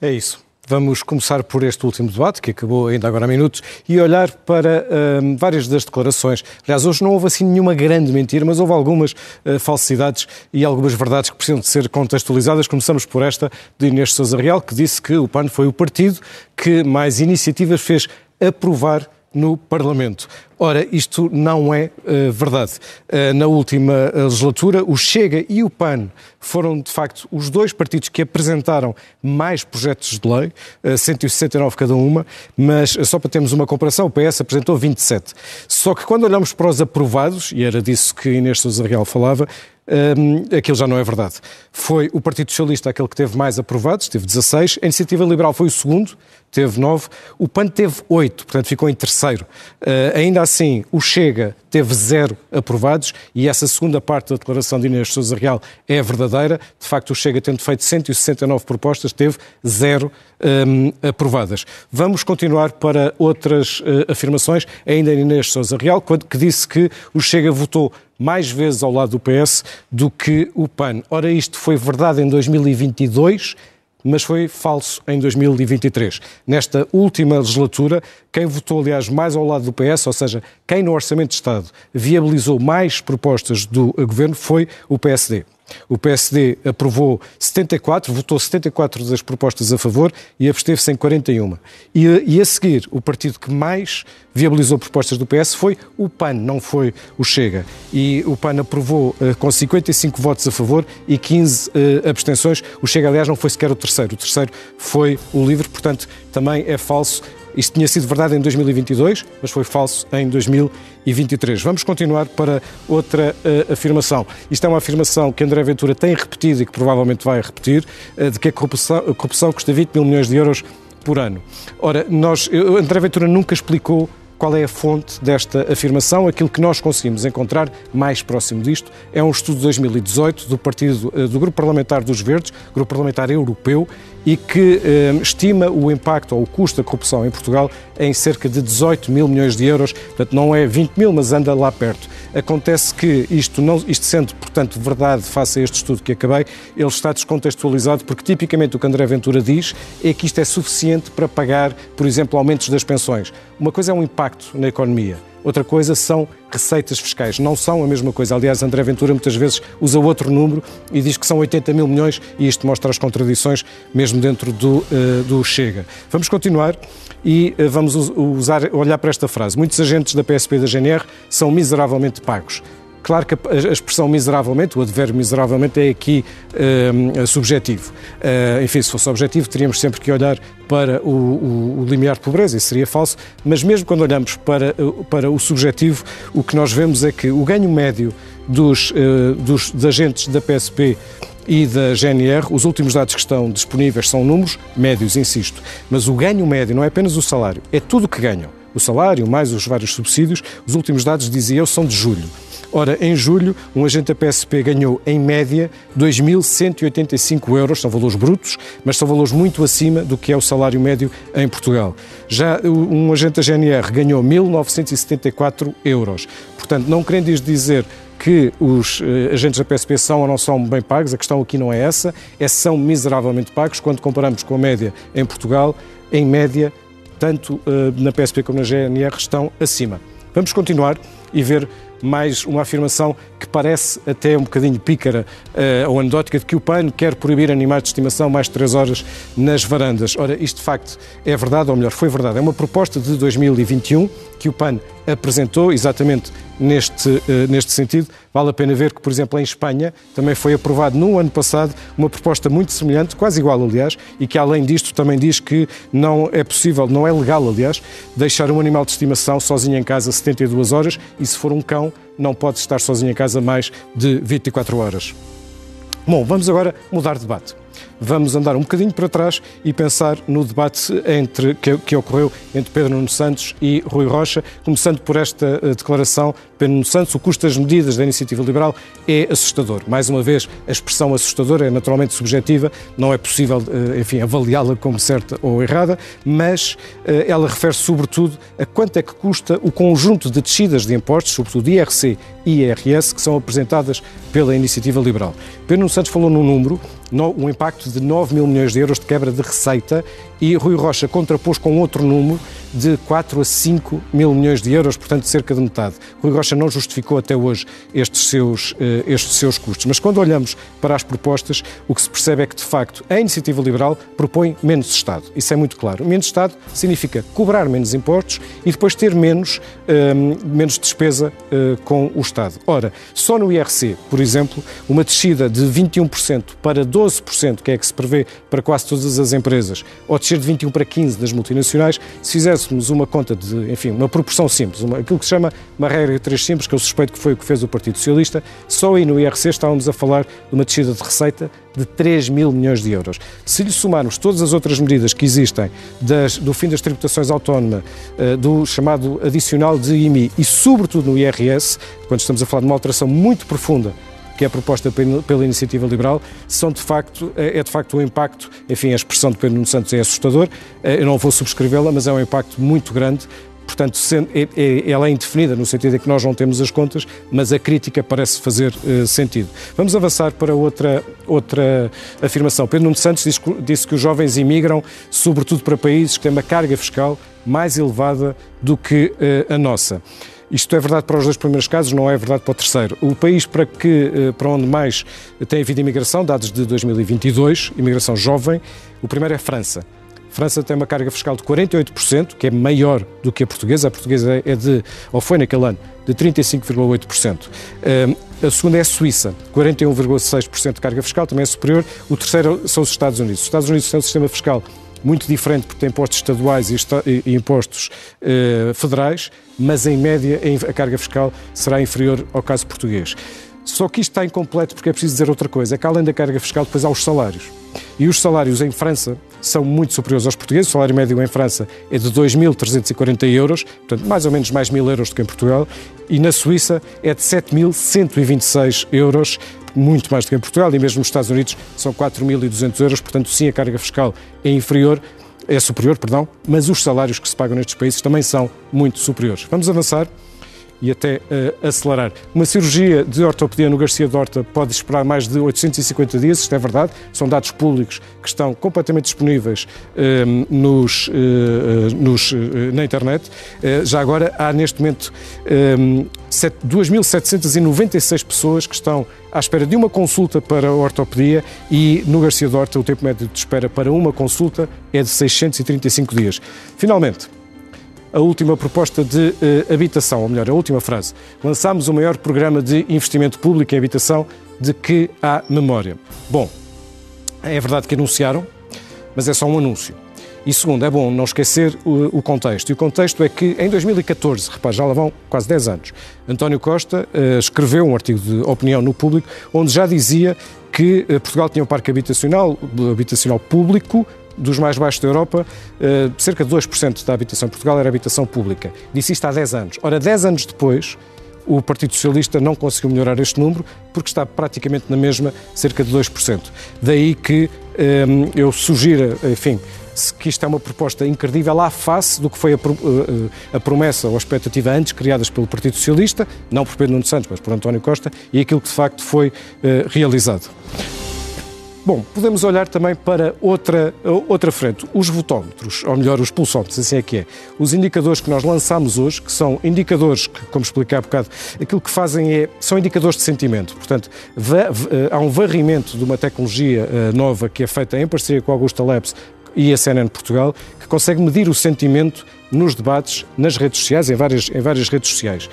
É isso. Vamos começar por este último debate, que acabou ainda agora há minutos, e olhar para uh, várias das declarações. Aliás, hoje não houve assim nenhuma grande mentira, mas houve algumas uh, falsidades e algumas verdades que precisam de ser contextualizadas. Começamos por esta de Inês Sousa Real, que disse que o PAN foi o partido que mais iniciativas fez aprovar no Parlamento. Ora, isto não é uh, verdade. Uh, na última legislatura, o Chega e o PAN foram, de facto, os dois partidos que apresentaram mais projetos de lei, uh, eh, 169 cada uma, mas só para termos uma comparação, o PS apresentou 27. Só que quando olhamos para os aprovados, e era disso que Inês Sousa Real falava, um, aquilo já não é verdade. Foi o Partido Socialista aquele que teve mais aprovados, teve 16, a Iniciativa Liberal foi o segundo, teve 9, o PAN teve 8, portanto ficou em terceiro. Uh, ainda assim, o Chega teve zero aprovados e essa segunda parte da declaração de Inês Sousa Real é verdadeira. De facto, o Chega, tendo feito 169 propostas, teve zero um, aprovadas. Vamos continuar para outras uh, afirmações, ainda Inês Sousa Real, quando, que disse que o Chega votou mais vezes ao lado do PS do que o PAN. Ora, isto foi verdade em 2022 mas foi falso em 2023. Nesta última legislatura, quem votou, aliás, mais ao lado do PS, ou seja, quem no Orçamento de Estado viabilizou mais propostas do governo, foi o PSD. O PSD aprovou 74, votou 74 das propostas a favor e absteve-se em 41. E, e a seguir, o partido que mais viabilizou propostas do PS foi o PAN, não foi o Chega. E o PAN aprovou uh, com 55 votos a favor e 15 uh, eh, abstenções. O Chega, aliás, não foi sequer o terceiro. O terceiro foi o Livre, portanto, também é falso isto tinha sido verdade em 2022, mas foi falso em 2023. Vamos continuar para outra uh, afirmação. Isto é uma afirmação que André Ventura tem repetido e que provavelmente vai repetir, uh, de que a corrupção, a corrupção custa 20 mil milhões de euros por ano. Ora, nós, André Ventura nunca explicou qual é a fonte desta afirmação? Aquilo que nós conseguimos encontrar mais próximo disto é um estudo de 2018 do partido eh, do Grupo Parlamentar dos Verdes, Grupo Parlamentar Europeu, e que eh, estima o impacto ou o custo da corrupção em Portugal em cerca de 18 mil milhões de euros. Portanto, não é 20 mil, mas anda lá perto. Acontece que isto, não, isto sendo, portanto, verdade face a este estudo que acabei, ele está descontextualizado porque tipicamente o que André Ventura diz é que isto é suficiente para pagar, por exemplo, aumentos das pensões. Uma coisa é um impacto na economia, outra coisa são receitas fiscais. Não são a mesma coisa. Aliás, André Ventura muitas vezes usa outro número e diz que são 80 mil milhões e isto mostra as contradições mesmo dentro do, uh, do Chega. Vamos continuar e uh, vamos usar, olhar para esta frase. Muitos agentes da PSP e da GNR são miseravelmente pagos. Claro que a expressão miseravelmente, o advérbio miseravelmente, é aqui uh, subjetivo. Uh, enfim, se fosse objetivo, teríamos sempre que olhar para o, o, o limiar de pobreza, isso seria falso, mas mesmo quando olhamos para, para o subjetivo, o que nós vemos é que o ganho médio dos, uh, dos, dos agentes da PSP e da GNR, os últimos dados que estão disponíveis são números médios, insisto, mas o ganho médio não é apenas o salário, é tudo o que ganham. O salário, mais os vários subsídios, os últimos dados, dizia eu, são de julho. Ora, em julho, um agente da PSP ganhou, em média, 2.185 euros, são valores brutos, mas são valores muito acima do que é o salário médio em Portugal. Já um agente da GNR ganhou 1.974 euros. Portanto, não querendo dizer que os uh, agentes da PSP são ou não são bem pagos, a questão aqui não é essa, é se são miseravelmente pagos quando comparamos com a média em Portugal, em média, tanto uh, na PSP como na GNR estão acima. Vamos continuar e ver mais uma afirmação que parece até um bocadinho pícara uh, ou anedótica de que o PAN quer proibir animais de estimação mais de 3 horas nas varandas. Ora, isto de facto é verdade, ou melhor, foi verdade. É uma proposta de 2021 que o PAN apresentou exatamente neste, uh, neste sentido. Vale a pena ver que, por exemplo, em Espanha também foi aprovado no ano passado uma proposta muito semelhante, quase igual, aliás, e que além disto também diz que não é possível, não é legal, aliás, deixar um animal de estimação sozinho em casa 72 horas e se for um cão não pode estar sozinho em casa mais de 24 horas. Bom, vamos agora mudar de debate vamos andar um bocadinho para trás e pensar no debate entre, que, que ocorreu entre Pedro Nuno Santos e Rui Rocha, começando por esta uh, declaração de Pedro Nuno Santos, o custo das medidas da iniciativa liberal é assustador. Mais uma vez, a expressão assustador é naturalmente subjetiva, não é possível, uh, enfim, avaliá-la como certa ou errada, mas uh, ela refere sobretudo a quanto é que custa o conjunto de descidas de impostos, sobretudo IRC IRS, que são apresentadas pela iniciativa liberal. Pedro Santos falou num número, um impacto de 9 mil milhões de euros de quebra de receita e Rui Rocha contrapôs com outro número de 4 a 5 mil milhões de euros, portanto cerca de metade. Rui Rocha não justificou até hoje estes seus, eh, estes seus custos. Mas quando olhamos para as propostas, o que se percebe é que, de facto, a iniciativa liberal propõe menos Estado. Isso é muito claro. Menos Estado significa cobrar menos impostos e depois ter menos, ehm, menos despesa uh, com o Estado. Ora, só no IRC, por exemplo, uma descida de 21% para 12%, que é que se prevê para quase todas as empresas, ou descer de 21% para 15% das multinacionais, se fizéssemos uma conta de, enfim, uma proporção simples, uma, aquilo que se chama uma regra de três simples, que eu suspeito que foi o que fez o Partido Socialista, só aí no IRC estávamos a falar de uma descida de receita de 3 mil milhões de euros. Se lhe somarmos todas as outras medidas que existem, das, do fim das tributações autónomas, uh, do chamado adicional de IMI e, sobretudo, no IRS, quando estamos a falar de uma alteração muito profunda que é proposta pela iniciativa liberal, são de facto, é, é de facto um impacto, enfim, a expressão de Pedro Nuno Santos é assustador, eh, eu não vou subscrevê-la, mas é um impacto muito grande portanto, é, é, ela é indefinida no sentido de que nós não temos as contas, mas a crítica parece fazer uh, sentido. Vamos avançar para outra, outra afirmação. Pedro Nuno Santos disse, disse que os jovens imigram, sobretudo para países que têm uma carga fiscal mais elevada do que a nossa. Isto é verdade para os dois primeiros casos, não é verdade para o terceiro. O país para, que, eh, para onde mais tem havido imigração, dados de 2022, imigração jovem, o primeiro é a França. França tem uma carga fiscal de 48%, que é maior do que a portuguesa. A portuguesa é de, ou foi naquele ano, de 35,8%. Ehm, a segunda é a Suíça, 41,6% de carga fiscal, também é superior. O terceiro são os Estados Unidos. Os Estados Unidos têm um sistema fiscal muito diferente porque tem impostos estaduais e, impostos eh, federais, mas em média a carga fiscal será inferior ao caso português. Só que isto está incompleto porque é preciso dizer outra coisa, é que além da carga fiscal depois há os salários. E os salários em França são muito superiores aos portugueses. O salário médio em França é de 2.340 euros, portanto, mais ou menos mais mil euros do que em Portugal. E na Suíça é de 7.126 euros, muito mais do que em Portugal. E mesmo nos Estados Unidos são 4.200 euros, portanto, sim, a carga fiscal é inferior. É superior, perdão, mas os salários que se pagam nestes países também são muito superiores. Vamos avançar e até uh, acelerar. Uma cirurgia de ortopedia no Garcia de Horta pode esperar mais de 850 dias, isto é verdade, são dados públicos que estão completamente disponíveis uh, nos, uh, nos na internet. já agora há neste momento 2.796 pessoas que estão à espera de uma consulta para a ortopedia e no Garcia de Horta o tempo médio de espera para uma consulta é de 635 dias. Finalmente, a última proposta de uh, habitação, ou melhor, a última frase. Lançámos o maior programa de investimento público em habitação de que há memória. Bom, é verdade que anunciaram, mas é só um anúncio. E segundo, é bom não esquecer o, o, contexto. E o contexto é que em 2014, repare, já lá vão quase 10 anos, António Costa uh, escreveu um artigo de opinião no público onde já dizia que uh, Portugal tinha um parque habitacional, habitacional público dos mais baixos da Europa, eh, cerca de 2% da habitação em Portugal era habitação pública. Disse isto há 10 anos. Ora, 10 anos depois, o Partido Socialista não conseguiu melhorar este número porque está praticamente na mesma, cerca de 2%. Daí que eh, eu sugiro, enfim, que isto é uma proposta incredível à face do que foi a, eh, a, promessa ou a expectativa antes criadas pelo Partido Socialista, não por Pedro Nuno Santos, mas por António Costa, e aquilo que de facto foi realizado. Bom, podemos olhar também para outra, outra frente, os votómetros, ou melhor, os pulsómetros, assim é que é. Os indicadores que nós lançamos hoje, que são indicadores que, como expliquei há bocado, aquilo que fazem é, são indicadores de sentimento. Portanto, eh, há um varrimento de uma tecnologia eh, nova que é feita em parceria com a Augusta Labs e a CNN Portugal, que consegue medir o sentimento nos debates, nas redes sociais, em várias, em várias redes sociais. Uh,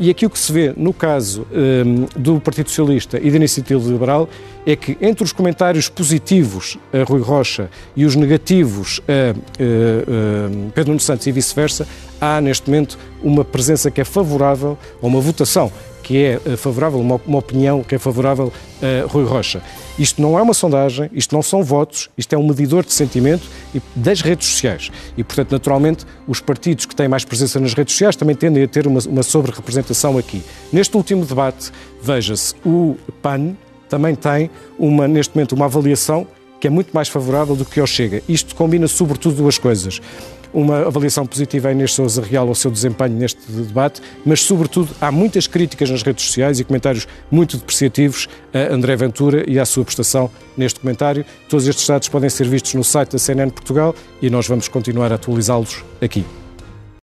e aqui o que se vê no caso um, do Partido Socialista e da Iniciativa Liberal é que entre os comentários positivos a Rui Rocha e os negativos a uh, uh, Pedro Nuno Santos e vice-versa, há neste momento uma presença que é favorável, ou uma votação que é eh, favorável, uma, opinião que é favorável a Rui Rocha. Isto não é uma sondagem, isto não são votos, isto é um medidor de sentimento das redes sociais. E, portanto, naturalmente, os partidos que têm mais presença nas redes sociais também tendem a ter uma, uma sobre-representação aqui. Neste último debate, veja-se, o PAN também tem, uma, neste momento, uma avaliação que é muito mais favorável do que o Chega. Isto combina sobretudo duas coisas. Uma avaliação positiva a Inês Souza Real ao seu desempenho neste debate, mas, sobretudo, há muitas críticas nas redes sociais e comentários muito depreciativos a André Ventura e à sua prestação neste comentário. Todos estes dados podem ser vistos no site da CNN Portugal e nós vamos continuar a atualizá-los aqui.